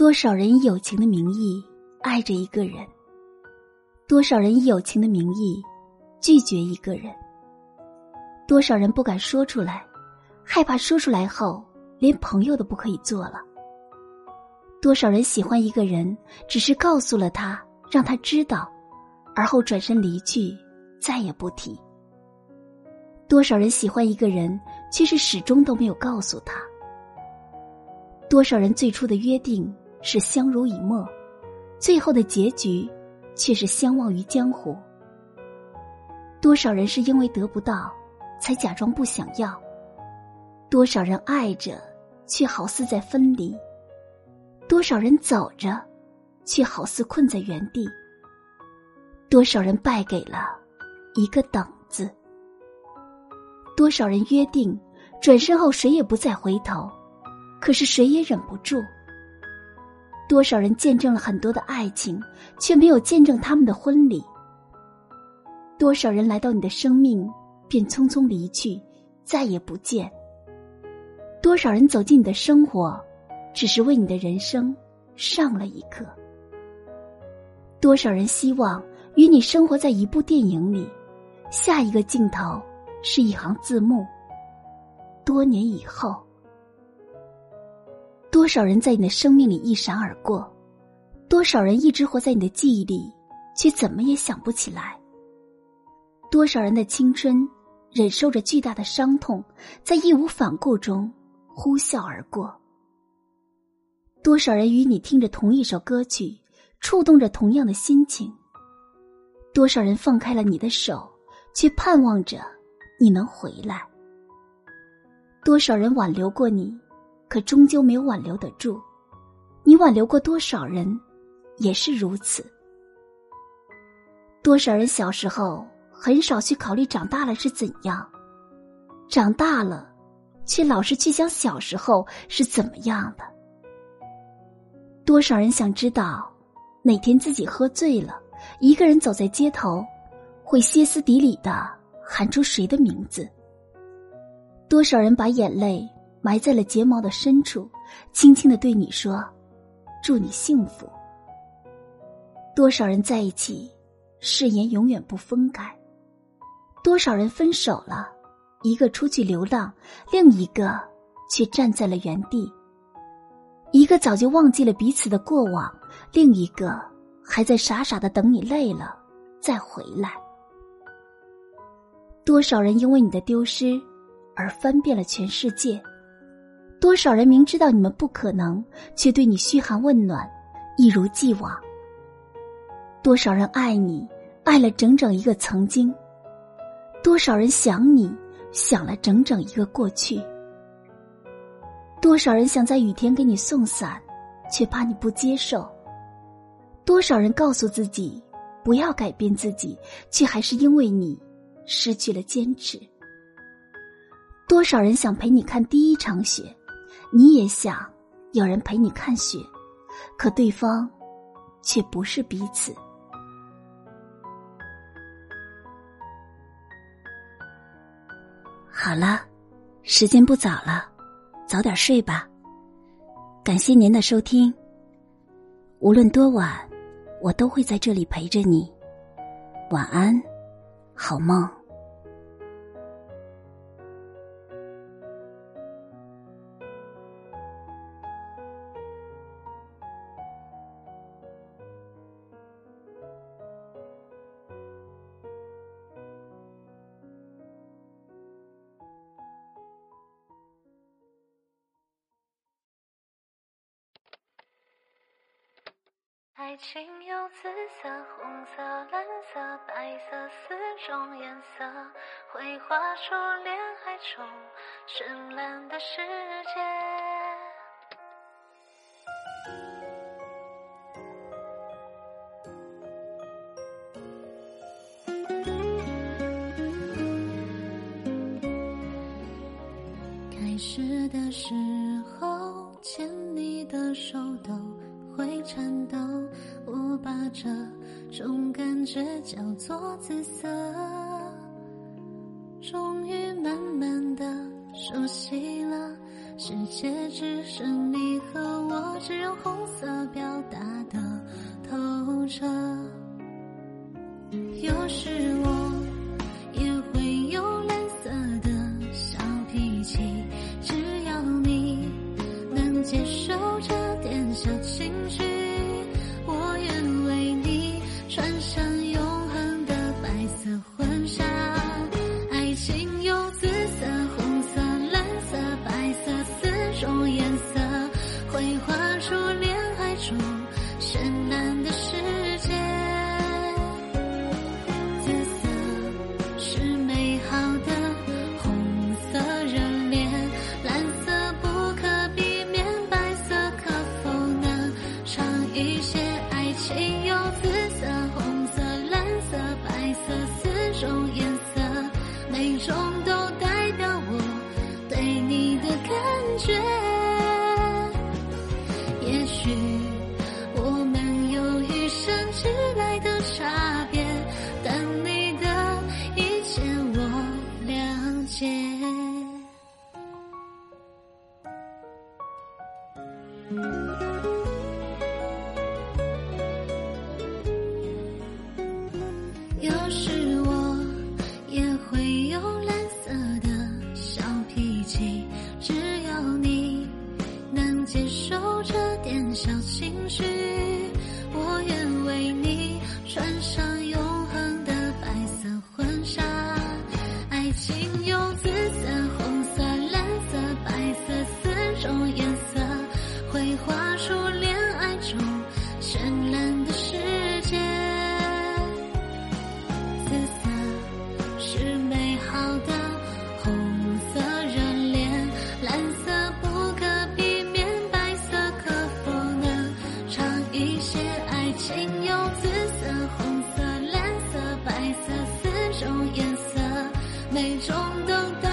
多少人以友情的名义爱着一个人，多少人以友情的名义拒绝一个人，多少人不敢说出来，害怕说出来后连朋友都不可以做了。多少人喜欢一个人，只是告诉了他，让他知道，而后转身离去，再也不提。多少人喜欢一个人，却是始终都没有告诉他。多少人最初的约定。是相濡以沫，最后的结局却是相忘于江湖。多少人是因为得不到，才假装不想要；多少人爱着，却好似在分离；多少人走着，却好似困在原地；多少人败给了一个“等”字；多少人约定转身后谁也不再回头，可是谁也忍不住。多少人见证了很多的爱情，却没有见证他们的婚礼？多少人来到你的生命，便匆匆离去，再也不见？多少人走进你的生活，只是为你的人生上了一课？多少人希望与你生活在一部电影里，下一个镜头是一行字幕？多年以后。多少人在你的生命里一闪而过，多少人一直活在你的记忆里，却怎么也想不起来。多少人的青春忍受着巨大的伤痛，在义无反顾中呼啸而过。多少人与你听着同一首歌曲，触动着同样的心情。多少人放开了你的手，却盼望着你能回来。多少人挽留过你。可终究没有挽留得住，你挽留过多少人，也是如此。多少人小时候很少去考虑长大了是怎样，长大了，却老是去想小时候是怎么样的。多少人想知道，哪天自己喝醉了，一个人走在街头，会歇斯底里的喊出谁的名字？多少人把眼泪。埋在了睫毛的深处，轻轻的对你说：“祝你幸福。”多少人在一起，誓言永远不分开；多少人分手了，一个出去流浪，另一个却站在了原地；一个早就忘记了彼此的过往，另一个还在傻傻的等你累了再回来。多少人因为你的丢失而翻遍了全世界。多少人明知道你们不可能，却对你嘘寒问暖，一如既往。多少人爱你，爱了整整一个曾经；多少人想你，想了整整一个过去。多少人想在雨天给你送伞，却怕你不接受；多少人告诉自己不要改变自己，却还是因为你失去了坚持。多少人想陪你看第一场雪。你也想有人陪你看雪，可对方却不是彼此。好了，时间不早了，早点睡吧。感谢您的收听。无论多晚，我都会在这里陪着你。晚安，好梦。爱情有紫色红色蓝色白色四种颜色绘画出恋爱中绚烂的世界开始的时候牵这种感觉叫做紫色。终于慢慢的熟悉了世界只剩你和我只有红等等